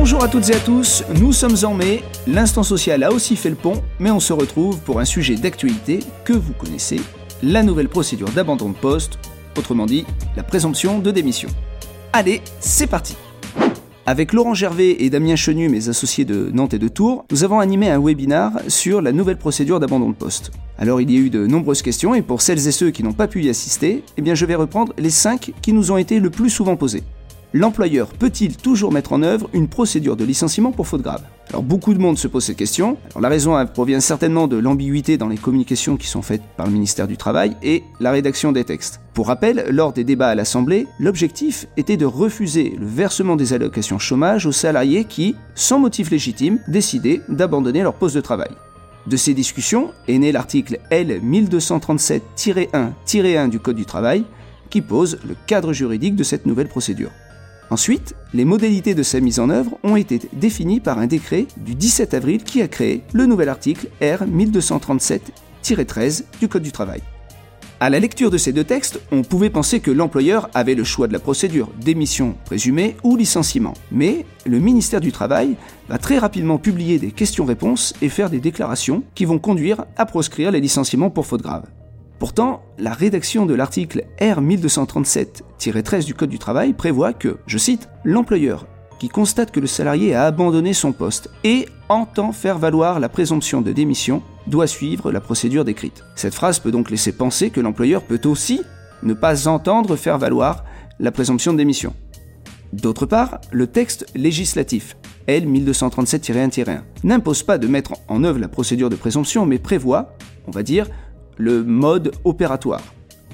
Bonjour à toutes et à tous, nous sommes en mai, l'instant social a aussi fait le pont, mais on se retrouve pour un sujet d'actualité que vous connaissez, la nouvelle procédure d'abandon de poste, autrement dit, la présomption de démission. Allez, c'est parti avec Laurent Gervais et Damien Chenu, mes associés de Nantes et de Tours, nous avons animé un webinar sur la nouvelle procédure d'abandon de poste. Alors il y a eu de nombreuses questions et pour celles et ceux qui n'ont pas pu y assister, eh bien je vais reprendre les 5 qui nous ont été le plus souvent posées l'employeur peut-il toujours mettre en œuvre une procédure de licenciement pour faute grave? Alors beaucoup de monde se pose cette question. la raison provient certainement de l'ambiguïté dans les communications qui sont faites par le ministère du Travail et la rédaction des textes. Pour rappel, lors des débats à l'Assemblée, l'objectif était de refuser le versement des allocations chômage aux salariés qui, sans motif légitime, décidaient d'abandonner leur poste de travail. De ces discussions est né l'article L 1237-1-1 du Code du travail qui pose le cadre juridique de cette nouvelle procédure. Ensuite, les modalités de sa mise en œuvre ont été définies par un décret du 17 avril qui a créé le nouvel article R 1237-13 du Code du travail. À la lecture de ces deux textes, on pouvait penser que l'employeur avait le choix de la procédure, démission présumée ou licenciement. Mais le ministère du Travail va très rapidement publier des questions-réponses et faire des déclarations qui vont conduire à proscrire les licenciements pour faute grave. Pourtant, la rédaction de l'article R 1237-13 du Code du travail prévoit que, je cite, l'employeur qui constate que le salarié a abandonné son poste et entend faire valoir la présomption de démission doit suivre la procédure décrite. Cette phrase peut donc laisser penser que l'employeur peut aussi ne pas entendre faire valoir la présomption de démission. D'autre part, le texte législatif L 1237-1-1 n'impose pas de mettre en œuvre la procédure de présomption mais prévoit, on va dire, le mode opératoire.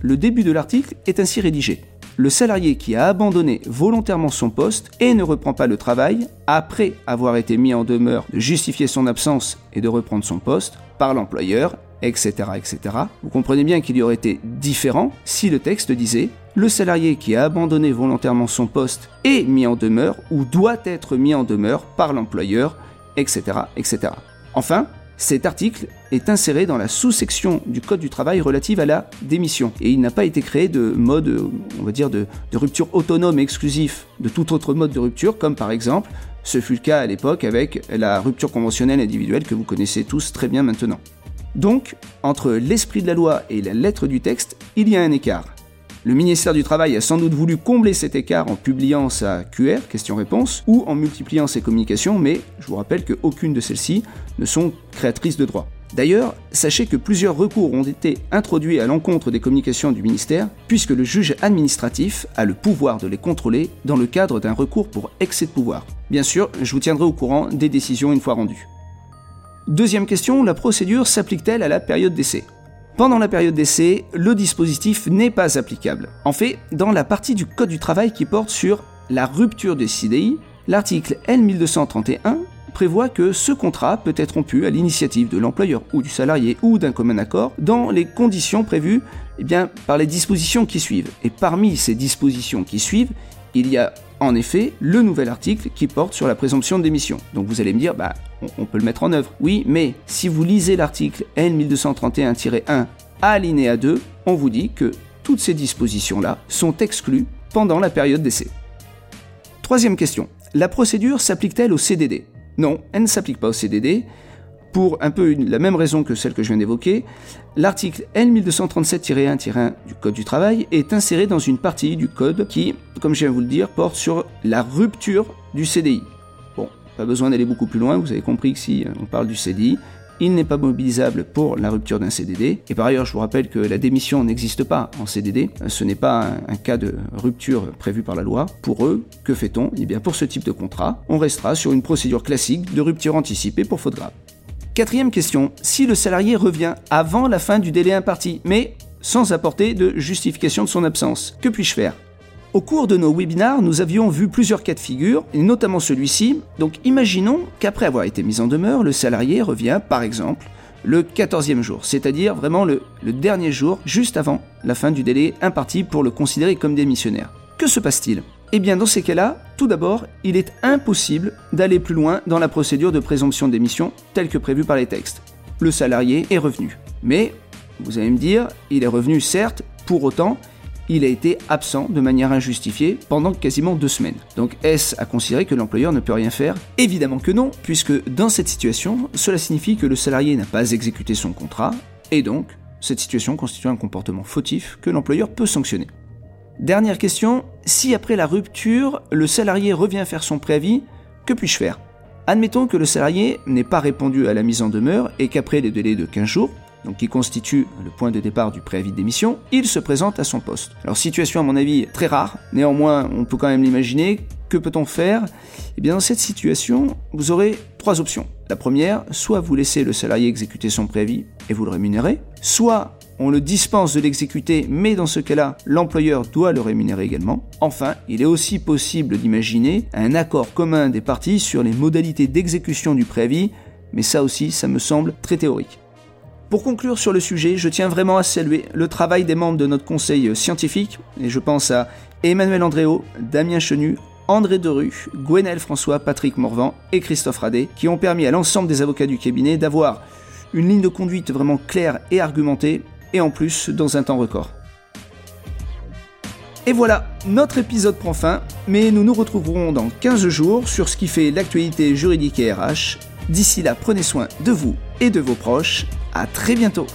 Le début de l'article est ainsi rédigé. Le salarié qui a abandonné volontairement son poste et ne reprend pas le travail, après avoir été mis en demeure de justifier son absence et de reprendre son poste par l'employeur, etc., etc. Vous comprenez bien qu'il y aurait été différent si le texte disait le salarié qui a abandonné volontairement son poste est mis en demeure ou doit être mis en demeure par l'employeur, etc., etc. Enfin, cet article est inséré dans la sous-section du Code du travail relative à la démission. Et il n'a pas été créé de mode, on va dire, de, rupture autonome exclusif de tout autre mode de rupture, comme par exemple, ce fut le cas à l'époque avec la rupture conventionnelle individuelle que vous connaissez tous très bien maintenant. Donc, entre l'esprit de la loi et la lettre du texte, il y a un écart. Le ministère du Travail a sans doute voulu combler cet écart en publiant sa QR, question-réponse, ou en multipliant ses communications, mais je vous rappelle qu'aucune de celles-ci ne sont créatrices de droit. D'ailleurs, sachez que plusieurs recours ont été introduits à l'encontre des communications du ministère, puisque le juge administratif a le pouvoir de les contrôler dans le cadre d'un recours pour excès de pouvoir. Bien sûr, je vous tiendrai au courant des décisions une fois rendues. Deuxième question, la procédure s'applique-t-elle à la période d'essai? Pendant la période d'essai, le dispositif n'est pas applicable. En fait, dans la partie du Code du travail qui porte sur la rupture des CDI, l'article L1231 prévoit que ce contrat peut être rompu à l'initiative de l'employeur ou du salarié ou d'un commun accord dans les conditions prévues eh bien, par les dispositions qui suivent. Et parmi ces dispositions qui suivent, il y a en effet le nouvel article qui porte sur la présomption de démission. Donc vous allez me dire, bah, on, peut le mettre en œuvre. Oui, mais si vous lisez l'article N1231-1 alinéa 2, on vous dit que toutes ces dispositions-là sont exclues pendant la période d'essai. Troisième question. La procédure s'applique-t-elle au CDD Non, elle ne s'applique pas au CDD pour un peu la même raison que celle que je viens d'évoquer, l'article L1237-1-1 du Code du travail est inséré dans une partie du Code qui, comme je viens de vous le dire, porte sur la rupture du CDI. Bon, pas besoin d'aller beaucoup plus loin, vous avez compris que si on parle du CDI, il n'est pas mobilisable pour la rupture d'un CDD. Et par ailleurs, je vous rappelle que la démission n'existe pas en CDD. Ce n'est pas un, cas de rupture prévu par la loi. Pour eux, que fait-on? Eh bien, pour ce type de contrat, on restera sur une procédure classique de rupture anticipée pour faute grave. Quatrième question, si le salarié revient avant la fin du délai imparti, mais sans apporter de justification de son absence, que puis-je faire? Au cours de nos webinars, nous avions vu plusieurs cas de figure, et notamment celui-ci. Donc imaginons qu'après avoir été mis en demeure, le salarié revient, par exemple, le 14e jour, c'est-à-dire vraiment le, le, dernier jour, juste avant la fin du délai imparti pour le considérer comme démissionnaire. Que se passe-t-il? Eh bien, dans ces cas-là, tout d'abord, il est impossible d'aller plus loin dans la procédure de présomption d'émission telle que prévue par les textes. Le salarié est revenu. Mais, vous allez me dire, il est revenu certes, pour autant, il a été absent de manière injustifiée pendant quasiment deux semaines. Donc est-ce à considérer que l'employeur ne peut rien faire? Évidemment que non, puisque dans cette situation, cela signifie que le salarié n'a pas exécuté son contrat, et donc cette situation constitue un comportement fautif que l'employeur peut sanctionner. Dernière question, si après la rupture, le salarié revient faire son préavis, que puis-je faire? Admettons que le salarié n'ait pas répondu à la mise en demeure et qu'après les délais de 15 jours, donc qui constitue le point de départ du préavis de démission, il se présente à son poste. Alors situation à mon avis très rare, néanmoins on peut quand même l'imaginer. Que peut-on faire? Eh bien dans cette situation, vous aurez trois options. La première, soit vous laissez le salarié exécuter son préavis et vous le rémunérez, soit on le dispense de l'exécuter, mais dans ce cas-là, l'employeur doit le rémunérer également. Enfin, il est aussi possible d'imaginer un accord commun des parties sur les modalités d'exécution du préavis, mais ça aussi, ça me semble très théorique. Pour conclure sur le sujet, je tiens vraiment à saluer le travail des membres de notre conseil scientifique, et je pense à Emmanuel Andréo, Damien Chenu, André Derue, Gwenaël François, Patrick Morvan et Christophe Radet, qui ont permis à l'ensemble des avocats du cabinet d'avoir une ligne de conduite vraiment claire et argumentée, et en plus dans un temps record. Et voilà, notre épisode prend fin, mais nous nous retrouverons dans 15 jours sur ce qui fait l'actualité juridique et RH. D'ici là, prenez soin de vous et de vos proches. À très bientôt